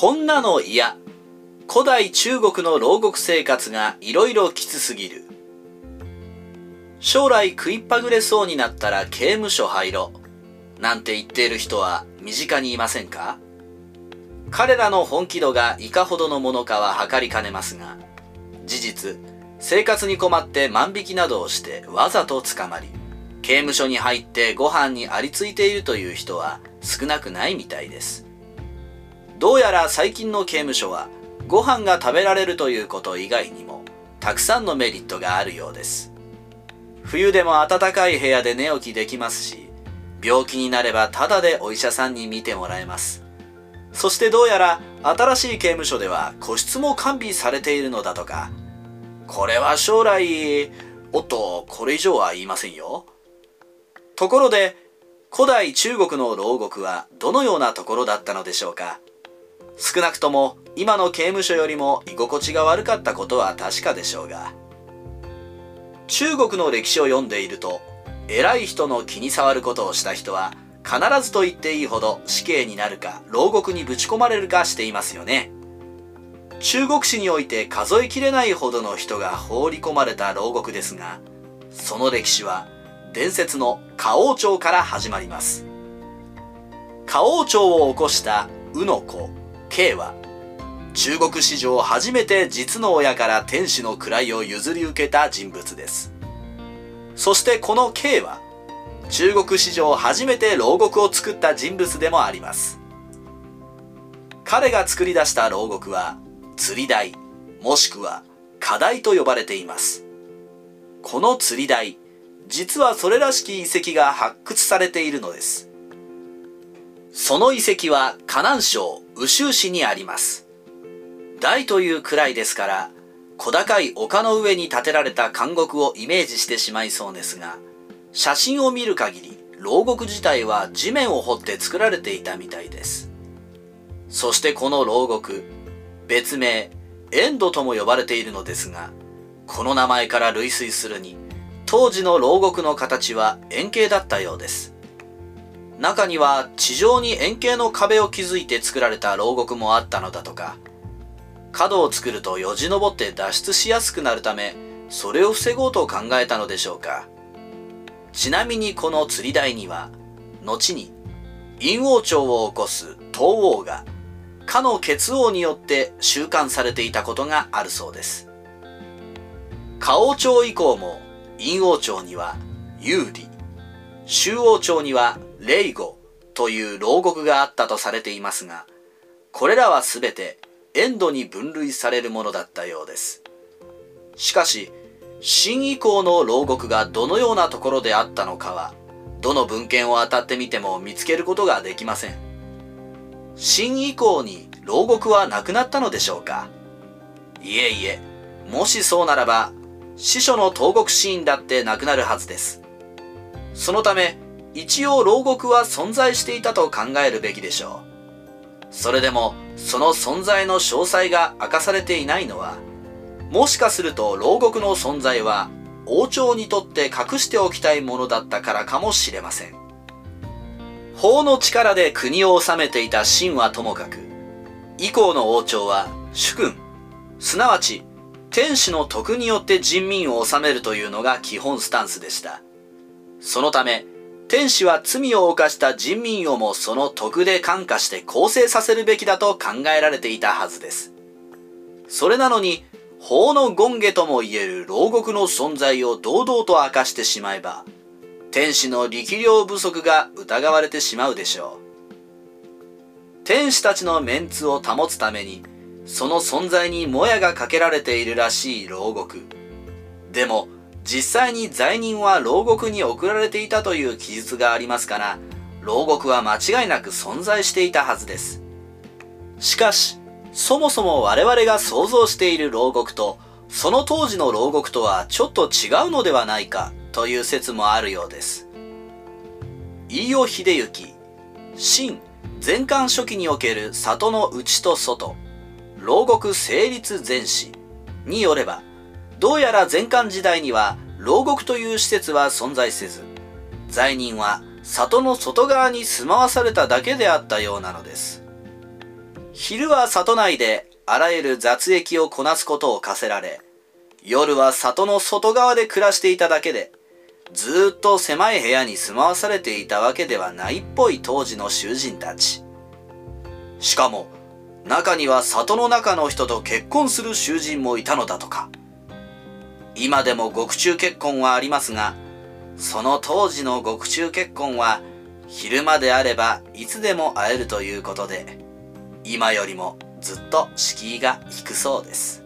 こんなの嫌。古代中国の牢獄生活がいろいろきつすぎる。将来食いっぱぐれそうになったら刑務所入ろ。なんて言っている人は身近にいませんか？彼らの本気度がいかほどのものかは測りかねますが、事実、生活に困って万引きなどをしてわざと捕まり、刑務所に入ってご飯にありついているという人は少なくないみたいです。どうやら最近の刑務所はご飯が食べられるということ以外にもたくさんのメリットがあるようです。冬でも暖かい部屋で寝起きできますし、病気になればタダでお医者さんに見てもらえます。そしてどうやら新しい刑務所では個室も完備されているのだとか。これは将来、おっと、これ以上は言いませんよ。ところで、古代中国の牢獄はどのようなところだったのでしょうか少なくとも今の刑務所よりも居心地が悪かったことは確かでしょうが中国の歴史を読んでいると偉い人の気に障ることをした人は必ずと言っていいほど死刑になるか牢獄にぶち込まれるかしていますよね。中国史において数えきれないほどの人が放り込まれた牢獄ですがその歴史は伝説の花王朝から始まります。花王朝を起こした宇の子。K は中国史上初めて実の親から天使の位を譲り受けた人物です。そしてこの K は中国史上初めて牢獄を作った人物でもあります。彼が作り出した牢獄は釣り台もしくは課題と呼ばれています。この釣り台実はそれらしき遺跡が発掘されているのです。その遺跡は河南省宇州市にあります。大というくらいですから、小高い丘の上に建てられた監獄をイメージしてしまいそうですが、写真を見る限り、牢獄自体は地面を掘って作られていたみたいです。そしてこの牢獄、別名、エンドとも呼ばれているのですが、この名前から類推するに、当時の牢獄の形は円形だったようです。中には地上に円形の壁を築いて作られた牢獄もあったのだとか。角を作るとよじ登って脱出しやすくなるためそれを防ごうと考えたのでしょうか。ちなみにこの釣り台には後に陰王朝を起こす東王がかの血王によって収監されていたことがあるそうです。花王朝以降も陰王朝には有利周王朝には霊語という牢獄があったとされていますが、これらはすべてエンドに分類されるものだったようです。しかし、新以降の牢獄がどのようなところであったのかは、どの文献を当たってみても見つけることができません。新以降に牢獄はなくなったのでしょうか？いえいえ、もしそうならば、司書の投獄シーンだってなくなるはずです。そのため、一応牢獄は存在していたと考えるべきでしょう。それでも、その存在の詳細が明かされていないのは、もしかすると牢獄の存在は王朝にとって隠しておきたいものだったからかもしれません。法の力で国を治めていた秦はともかく、以降の王朝は主君、すなわち天使の徳によって人民を治めるというのが基本スタンスでした。そのため、天使は罪を犯した人民をもその徳で感化して構成させるべきだと考えられていたはずです。それなのに、法の権下ともいえる牢獄の存在を堂々と明かしてしまえば、天使の力量不足が疑われてしまうでしょう。天使たちのメンツを保つために、その存在にもやがかけられているらしい牢獄。でも、実際に罪人は牢獄に送られていたという記述がありますから、牢獄は間違いなく存在していたはずです。しかし、そもそも我々が想像している牢獄と、その当時の牢獄とはちょっと違うのではないかという説もあるようです。飯尾秀幸、新前漢初期における里の内と外、牢獄成立前史によれば、どうやら前漢時代には牢獄という施設は存在せず、罪人は里の外側に住まわされただけであったようなのです。昼は里内であらゆる雑役をこなすことを課せられ、夜は里の外側で暮らしていただけで、ずっと狭い部屋に住まわされていたわけではないっぽい当時の囚人たち。しかも、中には里の中の人と結婚する囚人もいたのだとか。今でも獄中結婚はありますが、その当時の獄中結婚は昼間であればいつでも会えるということで、今よりもずっと敷居が低そうです。